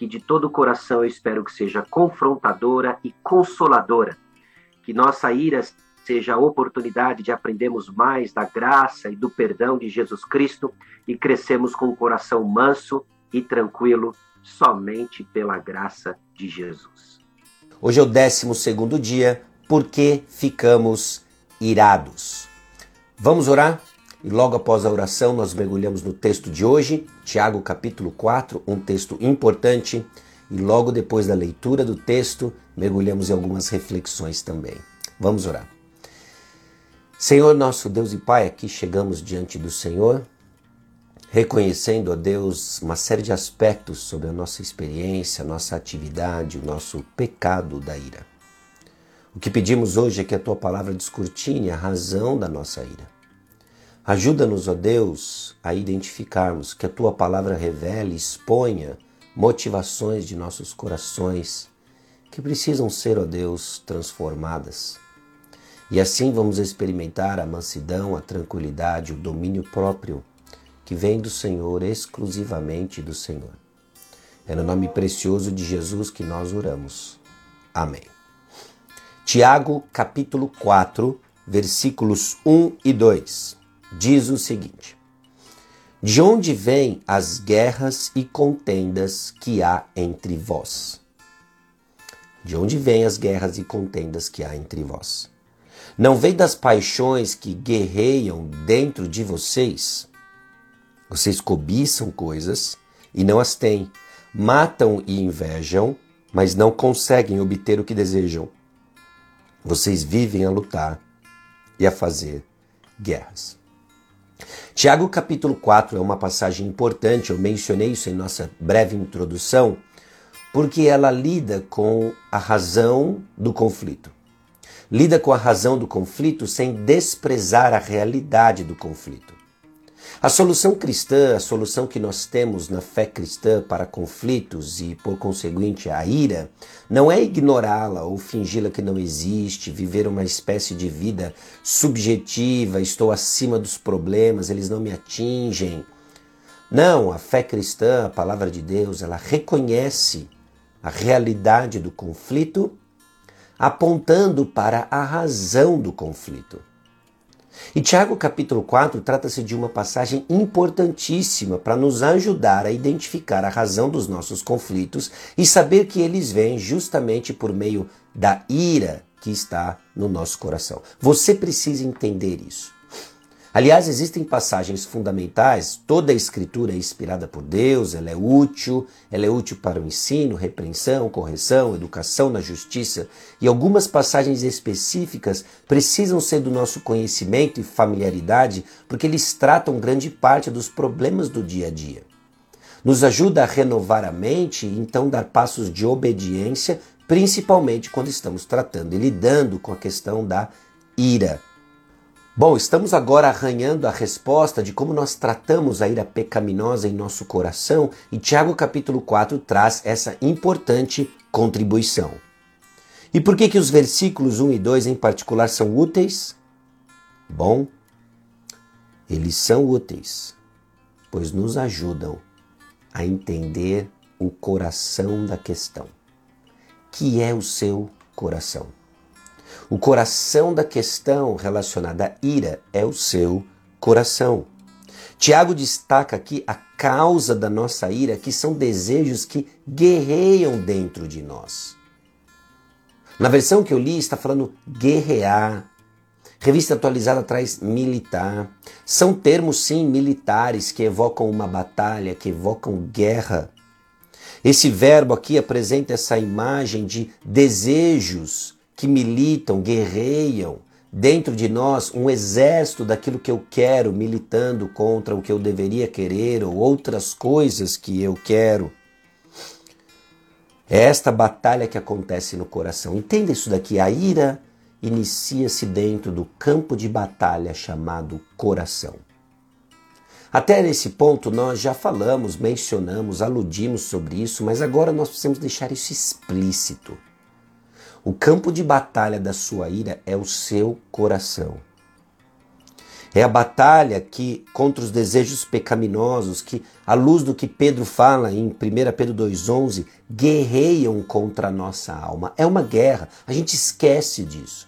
que de todo o coração eu espero que seja confrontadora e consoladora. Que nossa ira seja a oportunidade de aprendermos mais da graça e do perdão de Jesus Cristo e crescemos com o coração manso e tranquilo somente pela graça de Jesus. Hoje é o 12 segundo dia, porque ficamos irados. Vamos orar? E logo após a oração, nós mergulhamos no texto de hoje, Tiago capítulo 4, um texto importante. E logo depois da leitura do texto, mergulhamos em algumas reflexões também. Vamos orar. Senhor nosso Deus e Pai, aqui chegamos diante do Senhor, reconhecendo a Deus uma série de aspectos sobre a nossa experiência, a nossa atividade, o nosso pecado da ira. O que pedimos hoje é que a tua palavra descortine a razão da nossa ira Ajuda-nos, ó Deus, a identificarmos que a tua palavra revele, exponha motivações de nossos corações que precisam ser, ó Deus, transformadas. E assim vamos experimentar a mansidão, a tranquilidade, o domínio próprio que vem do Senhor, exclusivamente do Senhor. É no nome precioso de Jesus que nós oramos. Amém. Tiago, capítulo 4, versículos 1 e 2 diz o seguinte: De onde vêm as guerras e contendas que há entre vós? De onde vêm as guerras e contendas que há entre vós? Não vem das paixões que guerreiam dentro de vocês? Vocês cobiçam coisas e não as têm, matam e invejam, mas não conseguem obter o que desejam. Vocês vivem a lutar e a fazer guerras. Tiago capítulo 4 é uma passagem importante, eu mencionei isso em nossa breve introdução, porque ela lida com a razão do conflito. Lida com a razão do conflito sem desprezar a realidade do conflito. A solução cristã, a solução que nós temos na fé cristã para conflitos e, por conseguinte, a ira, não é ignorá-la ou fingi-la que não existe, viver uma espécie de vida subjetiva, estou acima dos problemas, eles não me atingem. Não, a fé cristã, a palavra de Deus, ela reconhece a realidade do conflito, apontando para a razão do conflito. E Tiago capítulo 4 trata-se de uma passagem importantíssima para nos ajudar a identificar a razão dos nossos conflitos e saber que eles vêm justamente por meio da ira que está no nosso coração. Você precisa entender isso. Aliás, existem passagens fundamentais, toda a escritura é inspirada por Deus, ela é útil, ela é útil para o ensino, repreensão, correção, educação na justiça, e algumas passagens específicas precisam ser do nosso conhecimento e familiaridade, porque eles tratam grande parte dos problemas do dia a dia. Nos ajuda a renovar a mente e então dar passos de obediência, principalmente quando estamos tratando e lidando com a questão da ira. Bom, estamos agora arranhando a resposta de como nós tratamos a ira pecaminosa em nosso coração e Tiago capítulo 4 traz essa importante contribuição. E por que que os versículos 1 e 2 em particular são úteis? Bom, eles são úteis, pois nos ajudam a entender o coração da questão. Que é o seu coração? O coração da questão relacionada à ira é o seu coração. Tiago destaca aqui a causa da nossa ira, que são desejos que guerreiam dentro de nós. Na versão que eu li está falando guerrear. Revista atualizada traz militar. São termos, sim, militares que evocam uma batalha, que evocam guerra. Esse verbo aqui apresenta essa imagem de desejos que militam, guerreiam dentro de nós um exército daquilo que eu quero, militando contra o que eu deveria querer ou outras coisas que eu quero. É esta batalha que acontece no coração. Entenda isso daqui. A ira inicia-se dentro do campo de batalha chamado coração. Até nesse ponto nós já falamos, mencionamos, aludimos sobre isso, mas agora nós precisamos deixar isso explícito. O campo de batalha da sua ira é o seu coração. É a batalha que contra os desejos pecaminosos que, à luz do que Pedro fala em 1 Pedro 2:11, guerreiam contra a nossa alma. É uma guerra. A gente esquece disso.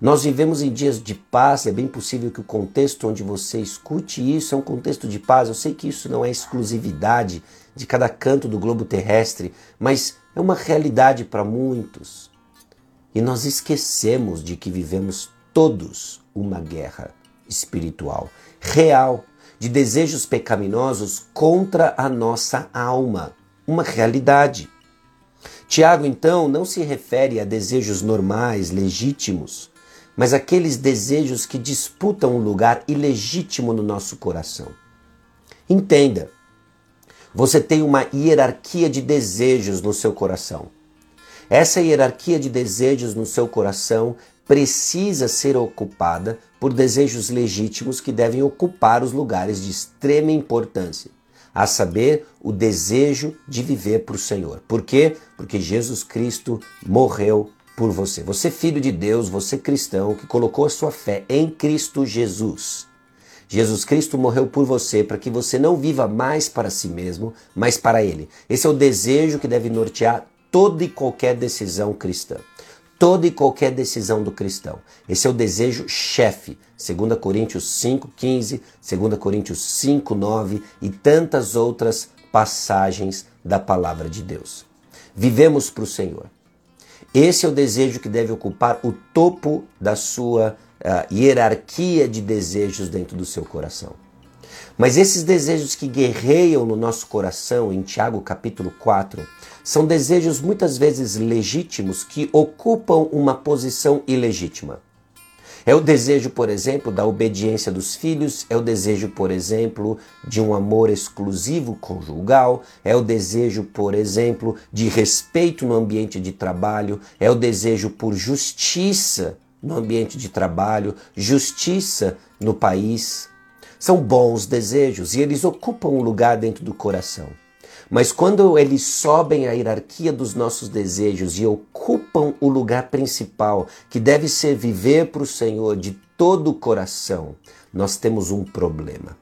Nós vivemos em dias de paz, é bem possível que o contexto onde você escute isso é um contexto de paz. Eu sei que isso não é exclusividade de cada canto do globo terrestre, mas é uma realidade para muitos. E nós esquecemos de que vivemos todos uma guerra espiritual, real, de desejos pecaminosos contra a nossa alma, uma realidade. Tiago, então, não se refere a desejos normais, legítimos, mas aqueles desejos que disputam um lugar ilegítimo no nosso coração. Entenda, você tem uma hierarquia de desejos no seu coração. Essa hierarquia de desejos no seu coração precisa ser ocupada por desejos legítimos que devem ocupar os lugares de extrema importância, a saber, o desejo de viver para o Senhor. Por quê? Porque Jesus Cristo morreu por você. Você filho de Deus, você cristão que colocou a sua fé em Cristo Jesus. Jesus Cristo morreu por você para que você não viva mais para si mesmo, mas para Ele. Esse é o desejo que deve nortear toda e qualquer decisão cristã. Toda e qualquer decisão do cristão. Esse é o desejo chefe. 2 Coríntios 5,15, 2 Coríntios 5,9 e tantas outras passagens da palavra de Deus. Vivemos para o Senhor. Esse é o desejo que deve ocupar o topo da sua uh, hierarquia de desejos dentro do seu coração. Mas esses desejos que guerreiam no nosso coração, em Tiago capítulo 4, são desejos muitas vezes legítimos que ocupam uma posição ilegítima. É o desejo, por exemplo, da obediência dos filhos, é o desejo, por exemplo, de um amor exclusivo conjugal, é o desejo, por exemplo, de respeito no ambiente de trabalho, é o desejo por justiça no ambiente de trabalho, justiça no país. São bons desejos e eles ocupam um lugar dentro do coração. Mas quando eles sobem a hierarquia dos nossos desejos e ocupam o lugar principal, que deve ser viver para o Senhor de todo o coração, nós temos um problema.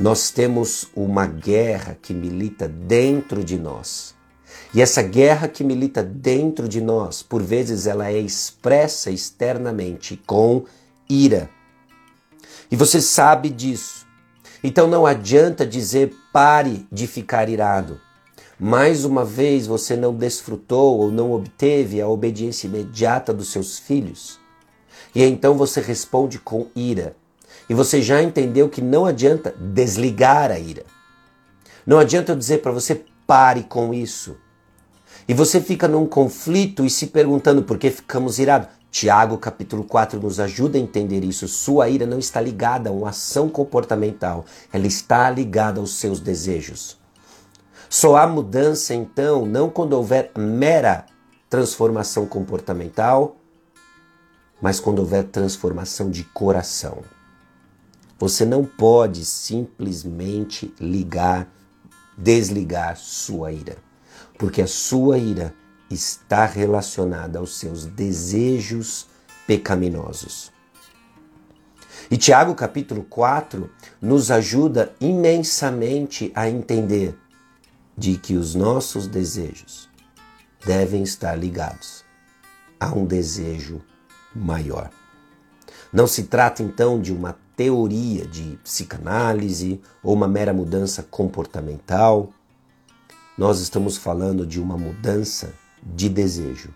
Nós temos uma guerra que milita dentro de nós. E essa guerra que milita dentro de nós, por vezes ela é expressa externamente com ira. E você sabe disso. Então não adianta dizer pare de ficar irado. Mais uma vez você não desfrutou ou não obteve a obediência imediata dos seus filhos. E então você responde com ira. E você já entendeu que não adianta desligar a ira. Não adianta eu dizer para você pare com isso. E você fica num conflito e se perguntando por que ficamos irados. Tiago capítulo 4 nos ajuda a entender isso. Sua ira não está ligada a uma ação comportamental, ela está ligada aos seus desejos. Só há mudança então não quando houver mera transformação comportamental, mas quando houver transformação de coração. Você não pode simplesmente ligar, desligar sua ira, porque a sua ira está relacionada aos seus desejos pecaminosos. E Tiago capítulo 4 nos ajuda imensamente a entender de que os nossos desejos devem estar ligados a um desejo maior. Não se trata então de uma teoria de psicanálise ou uma mera mudança comportamental. Nós estamos falando de uma mudança de desejo.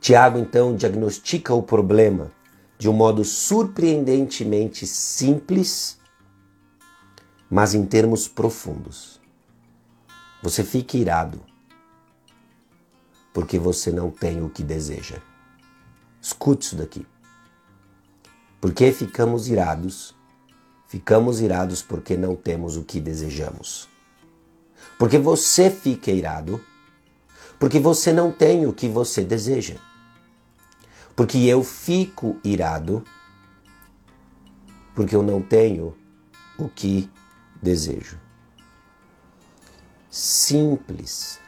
Tiago então diagnostica o problema de um modo surpreendentemente simples, mas em termos profundos. Você fica irado porque você não tem o que deseja. Escute isso daqui. Por que ficamos irados? Ficamos irados porque não temos o que desejamos. Porque você fica irado porque você não tem o que você deseja. Porque eu fico irado porque eu não tenho o que desejo. Simples.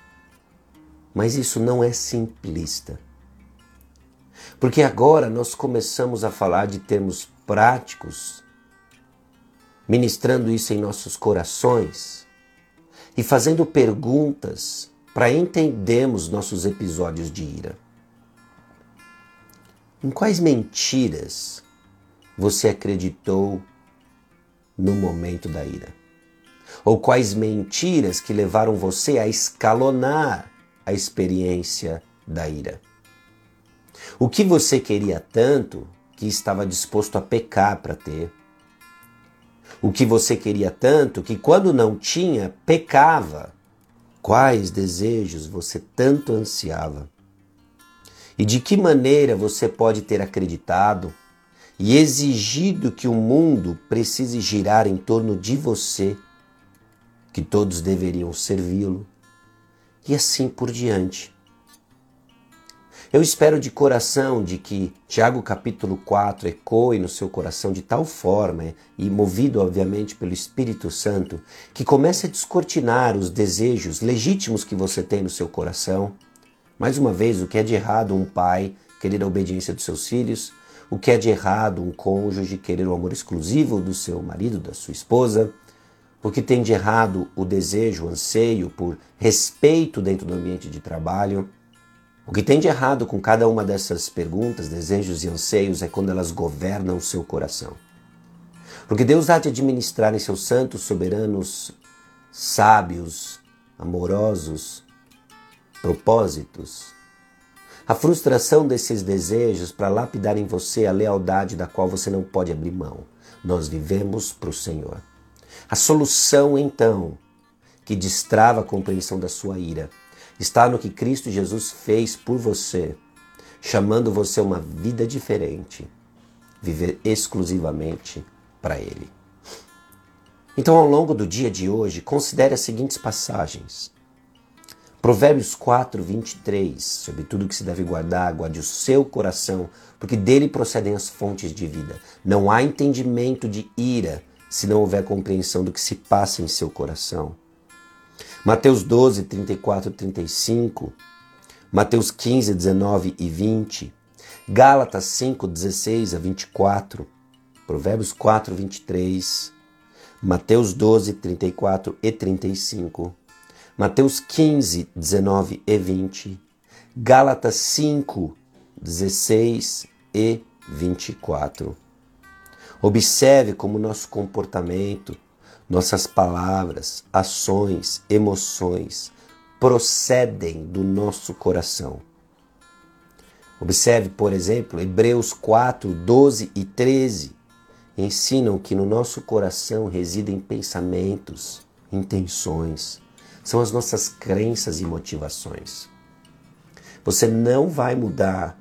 Mas isso não é simplista. Porque agora nós começamos a falar de termos práticos, ministrando isso em nossos corações e fazendo perguntas para entendermos nossos episódios de ira. Em quais mentiras você acreditou no momento da ira? Ou quais mentiras que levaram você a escalonar a experiência da ira? O que você queria tanto que estava disposto a pecar para ter? O que você queria tanto que quando não tinha, pecava? Quais desejos você tanto ansiava? E de que maneira você pode ter acreditado e exigido que o mundo precise girar em torno de você, que todos deveriam servi-lo, e assim por diante? Eu espero de coração de que Tiago capítulo 4 ecoe no seu coração de tal forma, e movido obviamente pelo Espírito Santo, que comece a descortinar os desejos legítimos que você tem no seu coração. Mais uma vez, o que é de errado um pai querer a obediência dos seus filhos, o que é de errado um cônjuge querer o amor exclusivo do seu marido, da sua esposa, o que tem de errado o desejo, o anseio por respeito dentro do ambiente de trabalho o que tem de errado com cada uma dessas perguntas, desejos e anseios é quando elas governam o seu coração. Porque Deus há de administrar em seus santos, soberanos, sábios, amorosos propósitos. A frustração desses desejos para lapidar em você a lealdade da qual você não pode abrir mão. Nós vivemos para o Senhor. A solução, então, que destrava a compreensão da sua ira está no que Cristo Jesus fez por você, chamando você a uma vida diferente, viver exclusivamente para Ele. Então, ao longo do dia de hoje, considere as seguintes passagens. Provérbios 4, 23, sobre tudo que se deve guardar, guarde o seu coração, porque dele procedem as fontes de vida. Não há entendimento de ira se não houver compreensão do que se passa em seu coração. Mateus 12, 34 e 35, Mateus 15, 19 e 20, Gálatas 5, 16 a 24, Provérbios 4, 23, Mateus 12, 34 e 35, Mateus 15, 19 e 20, Gálatas 5, 16 e 24. Observe como nosso comportamento nossas palavras, ações, emoções procedem do nosso coração. Observe, por exemplo, Hebreus 4, 12 e 13 ensinam que no nosso coração residem pensamentos, intenções, são as nossas crenças e motivações. Você não vai mudar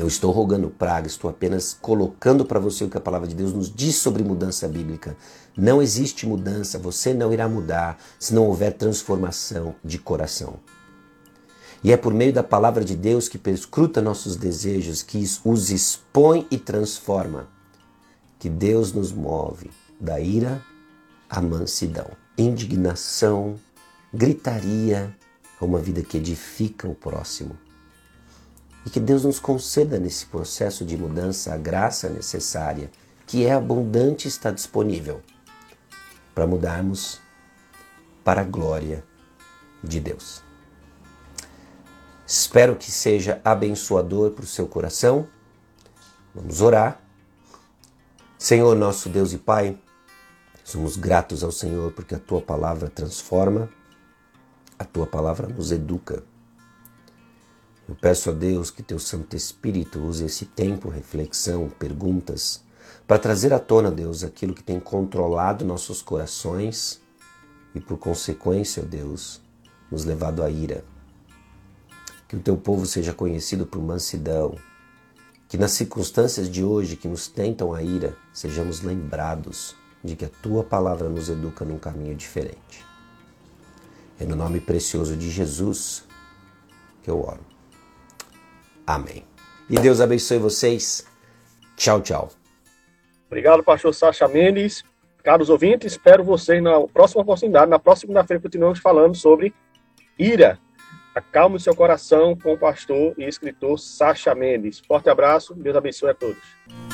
eu estou rogando praga, estou apenas colocando para você o que a palavra de Deus nos diz sobre mudança bíblica. Não existe mudança, você não irá mudar se não houver transformação de coração. E é por meio da palavra de Deus que perscruta nossos desejos, que os expõe e transforma, que Deus nos move da ira à mansidão, indignação, gritaria a uma vida que edifica o próximo. E que Deus nos conceda nesse processo de mudança a graça necessária, que é abundante e está disponível para mudarmos para a glória de Deus. Espero que seja abençoador para o seu coração. Vamos orar. Senhor, nosso Deus e Pai, somos gratos ao Senhor porque a tua palavra transforma, a tua palavra nos educa. Eu peço a Deus que teu Santo Espírito use esse tempo, reflexão, perguntas, para trazer à tona, Deus, aquilo que tem controlado nossos corações e, por consequência, Deus, nos levado à ira. Que o teu povo seja conhecido por mansidão, que nas circunstâncias de hoje que nos tentam a ira, sejamos lembrados de que a tua palavra nos educa num caminho diferente. É no nome precioso de Jesus que eu oro. Amém. E Deus abençoe vocês. Tchau, tchau. Obrigado, pastor Sacha Mendes. Caros ouvintes, espero vocês na próxima oportunidade. Na próxima segunda-feira continuamos falando sobre ira. Acalme seu coração com o pastor e escritor Sacha Mendes. Forte abraço, Deus abençoe a todos.